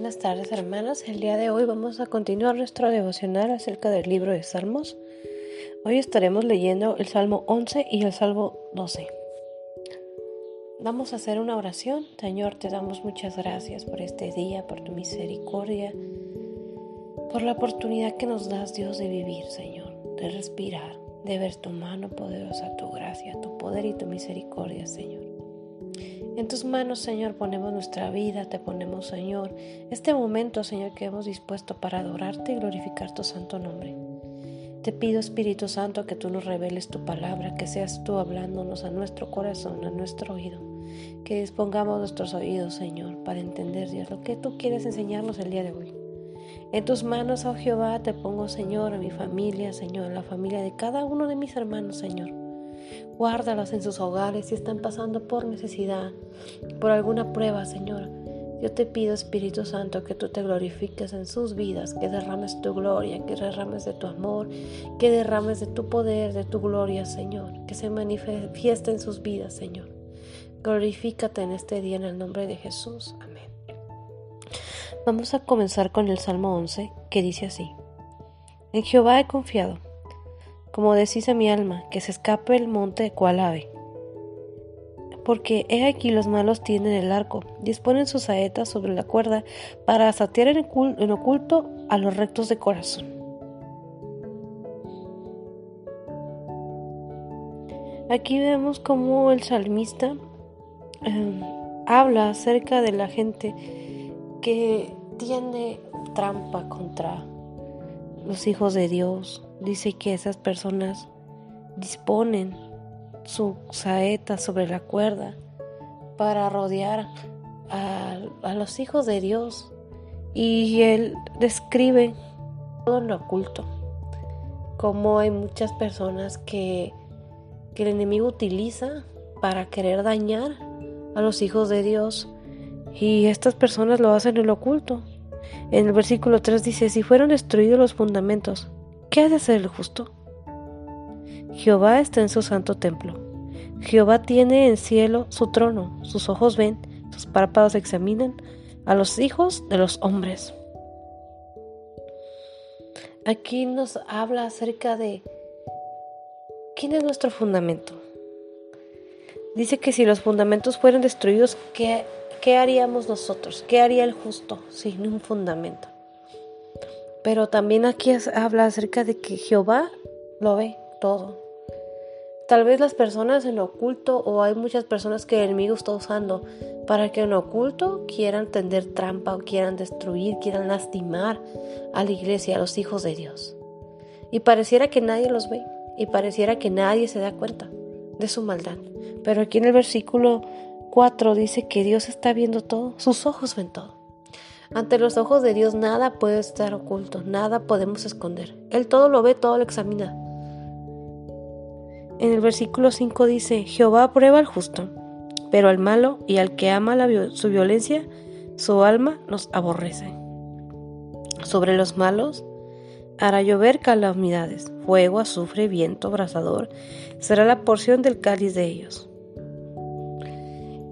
Buenas tardes hermanos, el día de hoy vamos a continuar nuestro devocional acerca del libro de Salmos. Hoy estaremos leyendo el Salmo 11 y el Salmo 12. Vamos a hacer una oración. Señor, te damos muchas gracias por este día, por tu misericordia, por la oportunidad que nos das Dios de vivir, Señor, de respirar, de ver tu mano poderosa, tu gracia, tu poder y tu misericordia, Señor. En tus manos, Señor, ponemos nuestra vida, te ponemos, Señor, este momento, Señor, que hemos dispuesto para adorarte y glorificar tu santo nombre. Te pido, Espíritu Santo, que tú nos reveles tu palabra, que seas tú hablándonos a nuestro corazón, a nuestro oído. Que dispongamos nuestros oídos, Señor, para entender, Dios, lo que tú quieres enseñarnos el día de hoy. En tus manos, oh Jehová, te pongo, Señor, a mi familia, Señor, a la familia de cada uno de mis hermanos, Señor. Guárdalos en sus hogares si están pasando por necesidad, por alguna prueba, Señor. Yo te pido, Espíritu Santo, que tú te glorifiques en sus vidas, que derrames tu gloria, que derrames de tu amor, que derrames de tu poder, de tu gloria, Señor, que se manifieste en sus vidas, Señor. Glorifícate en este día en el nombre de Jesús. Amén. Vamos a comenzar con el Salmo 11, que dice así. En Jehová he confiado como decís a mi alma, que se escape el monte cual ave. Porque he aquí los malos tienen el arco, disponen sus saetas sobre la cuerda para satear en oculto a los rectos de corazón. Aquí vemos cómo el salmista em, habla acerca de la gente que tiene trampa contra los hijos de Dios, dice que esas personas disponen su saeta sobre la cuerda para rodear a, los hijos de Dios. Y él describe todo lo oculto, como hay muchas personas que, que el enemigo utiliza para querer dañar a los hijos de Dios. Y estas personas lo hacen en lo oculto. En el versículo 3 dice, si fueron destruidos los fundamentos, ¿Qué ha de hacer el justo? Jehová está en su santo templo. Jehová tiene en cielo su trono, sus ojos ven, sus párpados examinan a los hijos de los hombres. Aquí nos habla acerca de quién es nuestro fundamento. Dice que si los fundamentos fueran destruidos, ¿qué, ¿qué haríamos nosotros? ¿Qué haría el justo sin un fundamento? Pero también aquí habla acerca de que Jehová lo ve todo. Tal vez las personas en oculto o hay muchas personas que el enemigo está usando para que en oculto quieran tender trampa o quieran destruir, quieran lastimar a la iglesia, a los hijos de Dios. Y pareciera que nadie los ve y pareciera que nadie se da cuenta de su maldad. Pero aquí en el versículo 4 dice que Dios está viendo todo, sus ojos ven todo. Ante los ojos de Dios nada puede estar oculto, nada podemos esconder. Él todo lo ve, todo lo examina. En el versículo 5 dice, Jehová aprueba al justo, pero al malo y al que ama su violencia, su alma los aborrece. Sobre los malos hará llover calamidades, fuego, azufre, viento, abrasador, será la porción del cáliz de ellos.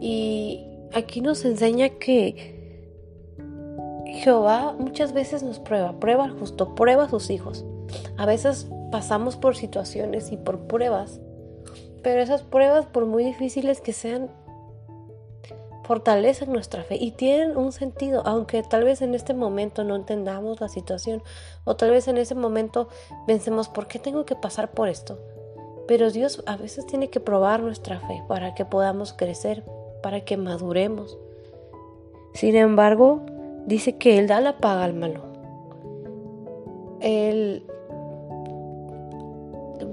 Y aquí nos enseña que Jehová muchas veces nos prueba, prueba al justo, prueba a sus hijos. A veces pasamos por situaciones y por pruebas, pero esas pruebas, por muy difíciles que sean, fortalecen nuestra fe y tienen un sentido, aunque tal vez en este momento no entendamos la situación o tal vez en ese momento pensemos, ¿por qué tengo que pasar por esto? Pero Dios a veces tiene que probar nuestra fe para que podamos crecer, para que maduremos. Sin embargo, dice que Él da la paga al malo. Él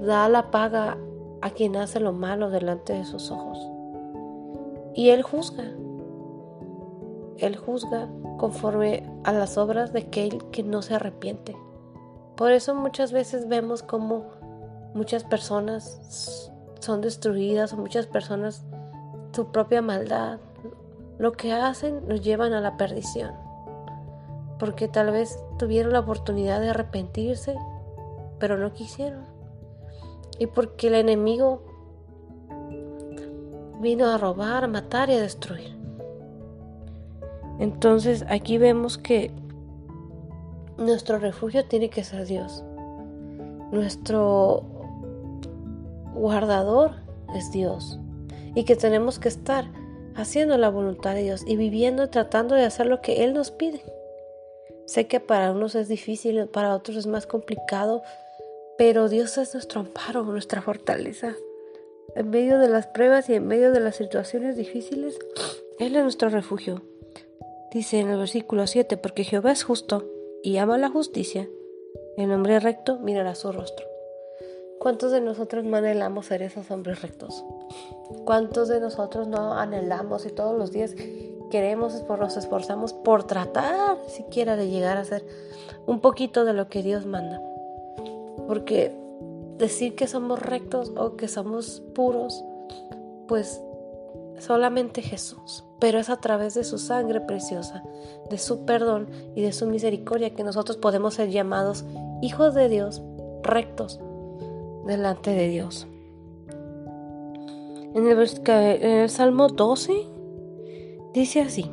da la paga a quien hace lo malo delante de sus ojos. Y Él juzga. Él juzga conforme a las obras de aquel que no se arrepiente. Por eso muchas veces vemos como muchas personas son destruidas o muchas personas su propia maldad, lo que hacen nos llevan a la perdición porque tal vez tuvieron la oportunidad de arrepentirse, pero no quisieron. Y porque el enemigo vino a robar, a matar y a destruir. Entonces aquí vemos que nuestro refugio tiene que ser Dios. Nuestro guardador es Dios. Y que tenemos que estar haciendo la voluntad de Dios y viviendo y tratando de hacer lo que Él nos pide. Sé que para unos es difícil, para otros es más complicado, pero Dios es nuestro amparo, nuestra fortaleza. En medio de las pruebas y en medio de las situaciones difíciles, Él es nuestro refugio. Dice en el versículo 7, porque Jehová es justo y ama la justicia, el hombre recto mirará su rostro. ¿Cuántos de nosotros no anhelamos ser esos hombres rectos? ¿Cuántos de nosotros no anhelamos y todos los días queremos, nos esforzamos por tratar siquiera de llegar a ser un poquito de lo que Dios manda? Porque decir que somos rectos o que somos puros, pues solamente Jesús. Pero es a través de su sangre preciosa, de su perdón y de su misericordia que nosotros podemos ser llamados hijos de Dios, rectos delante de Dios. En el, Salmo 12 dice así,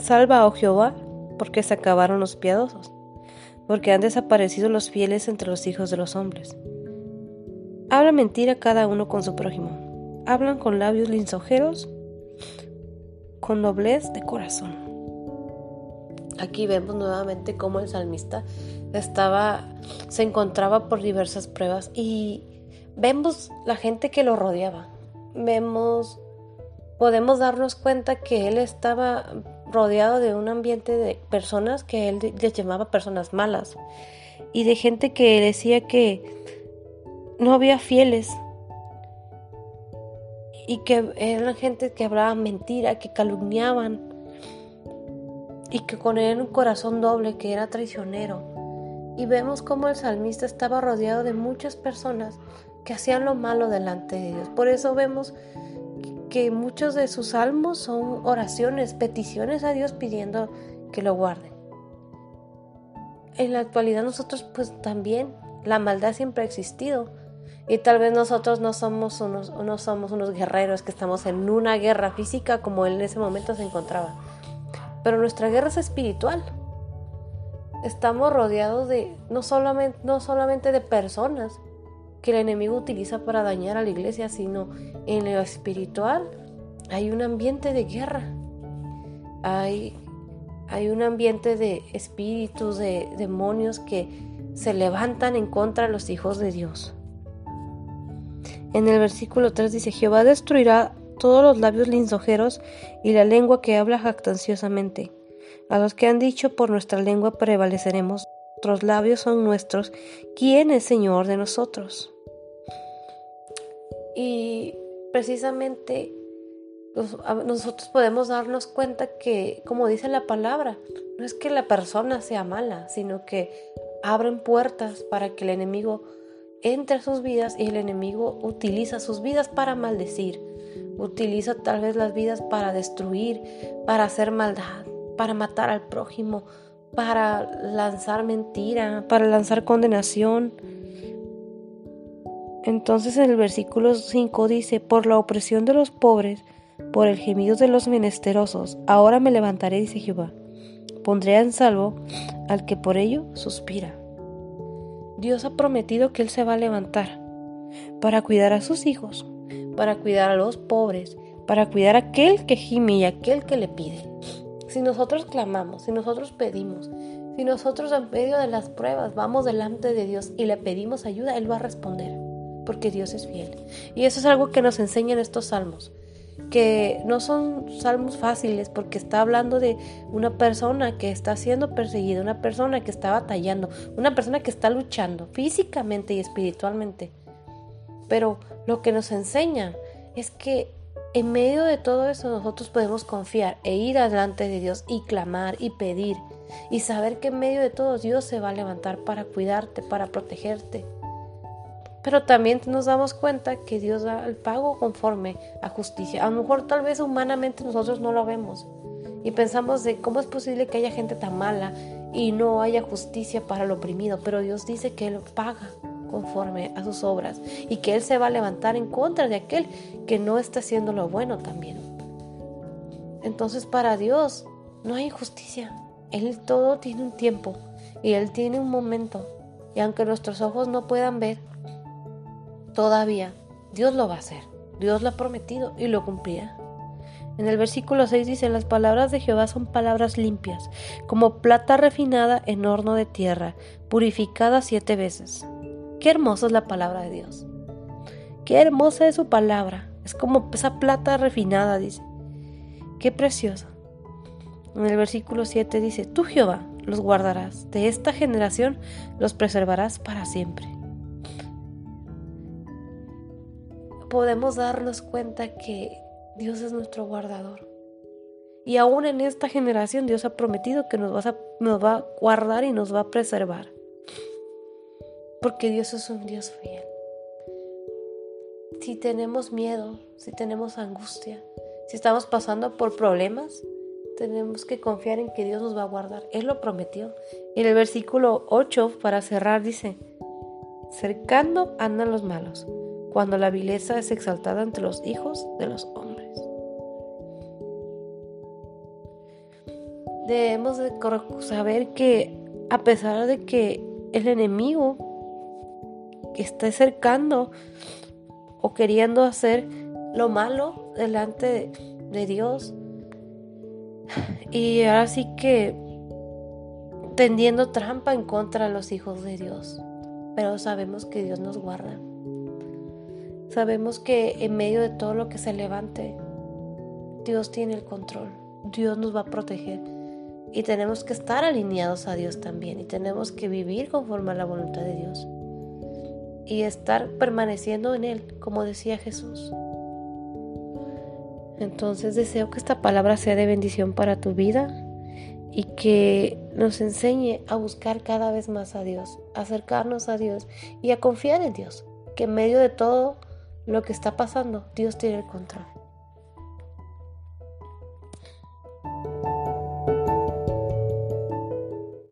Salva, oh Jehová, porque se acabaron los piadosos, porque han desaparecido los fieles entre los hijos de los hombres. Habla mentira cada uno con su prójimo, hablan con labios linsojeros, con noblez de corazón. Aquí vemos nuevamente cómo el salmista estaba, se encontraba por diversas pruebas y vemos la gente que lo rodeaba. Vemos, podemos darnos cuenta que él estaba rodeado de un ambiente de personas que él les llamaba personas malas y de gente que decía que no había fieles y que eran gente que hablaban mentira, que calumniaban y que con él un corazón doble, que era traicionero y vemos cómo el salmista estaba rodeado de muchas personas que hacían lo malo delante de Dios. Por eso vemos que muchos de sus salmos son oraciones, peticiones a Dios pidiendo que lo guarden. En la actualidad nosotros pues también la maldad siempre ha existido y tal vez nosotros no somos unos, no somos unos guerreros que estamos en una guerra física como él en ese momento se encontraba. Pero nuestra guerra es espiritual estamos rodeados de no solamente, no solamente de personas que el enemigo utiliza para dañar a la iglesia, sino en lo espiritual hay un ambiente de guerra. Hay, hay un ambiente de espíritus, de demonios que se levantan en contra de los hijos de Dios. En el versículo 3 dice, Jehová destruirá todos los labios linsojeros y la lengua que habla jactanciosamente. A los que han dicho por nuestra lengua prevaleceremos, nuestros labios son nuestros, ¿quién es Señor de nosotros? Y precisamente nosotros podemos darnos cuenta que, como dice la palabra, no es que la persona sea mala, sino que abren puertas para que el enemigo entre a sus vidas y el enemigo utiliza sus vidas para maldecir, utiliza tal vez las vidas para destruir, para hacer maldad para matar al prójimo, para lanzar mentira, para lanzar condenación. Entonces en el versículo 5 dice, por la opresión de los pobres, por el gemido de los menesterosos, ahora me levantaré, dice Jehová, pondré en salvo al que por ello suspira. Dios ha prometido que Él se va a levantar para cuidar a sus hijos, para cuidar a los pobres, para cuidar a aquel que gime y aquel que le pide. Si nosotros clamamos, si nosotros pedimos, si nosotros en medio de las pruebas vamos delante de Dios y le pedimos ayuda, Él va a responder, porque Dios es fiel. Y eso es algo que nos enseñan estos salmos, que no son salmos fáciles, porque está hablando de una persona que está siendo perseguida, una persona que está batallando, una persona que está luchando físicamente y espiritualmente. Pero lo que nos enseñan es que en medio de todo eso nosotros podemos confiar e ir adelante de Dios y clamar y pedir y saber que en medio de todo Dios se va a levantar para cuidarte, para protegerte. Pero también nos damos cuenta que Dios da el pago conforme a justicia. A lo mejor tal vez humanamente nosotros no lo vemos y pensamos de cómo es posible que haya gente tan mala y no haya justicia para el oprimido, pero Dios dice que Él paga conforme a sus obras y que Él se va a levantar en contra de aquel que no está haciendo lo bueno también. Entonces para Dios no hay injusticia. Él todo tiene un tiempo y Él tiene un momento. Y aunque nuestros ojos no puedan ver, todavía Dios lo va a hacer. Dios lo ha prometido y lo cumplirá. En el versículo 6 dice, las palabras de Jehová son palabras limpias, como plata refinada en horno de tierra, purificada siete veces. Qué hermosa es la palabra de Dios. Qué hermosa es su palabra. Es como esa plata refinada, dice. Qué preciosa. En el versículo 7 dice, tú Jehová los guardarás, de esta generación los preservarás para siempre. Podemos darnos cuenta que Dios es nuestro guardador. Y aún en esta generación Dios ha prometido que nos, nos va a guardar y nos va a preservar. Porque Dios es un Dios fiel. Si tenemos miedo, si tenemos angustia, si estamos pasando por problemas, tenemos que confiar en que Dios nos va a guardar. Él lo prometió. En el versículo 8, para cerrar, dice, cercando andan los malos, cuando la vileza es exaltada entre los hijos de los hombres. Debemos de saber que a pesar de que el enemigo está cercando o queriendo hacer lo malo delante de Dios, y ahora sí que tendiendo trampa en contra de los hijos de Dios. Pero sabemos que Dios nos guarda. Sabemos que en medio de todo lo que se levante, Dios tiene el control. Dios nos va a proteger. Y tenemos que estar alineados a Dios también. Y tenemos que vivir conforme a la voluntad de Dios. Y estar permaneciendo en Él, como decía Jesús. Entonces deseo que esta palabra sea de bendición para tu vida y que nos enseñe a buscar cada vez más a Dios, a acercarnos a Dios y a confiar en Dios, que en medio de todo lo que está pasando, Dios tiene el control.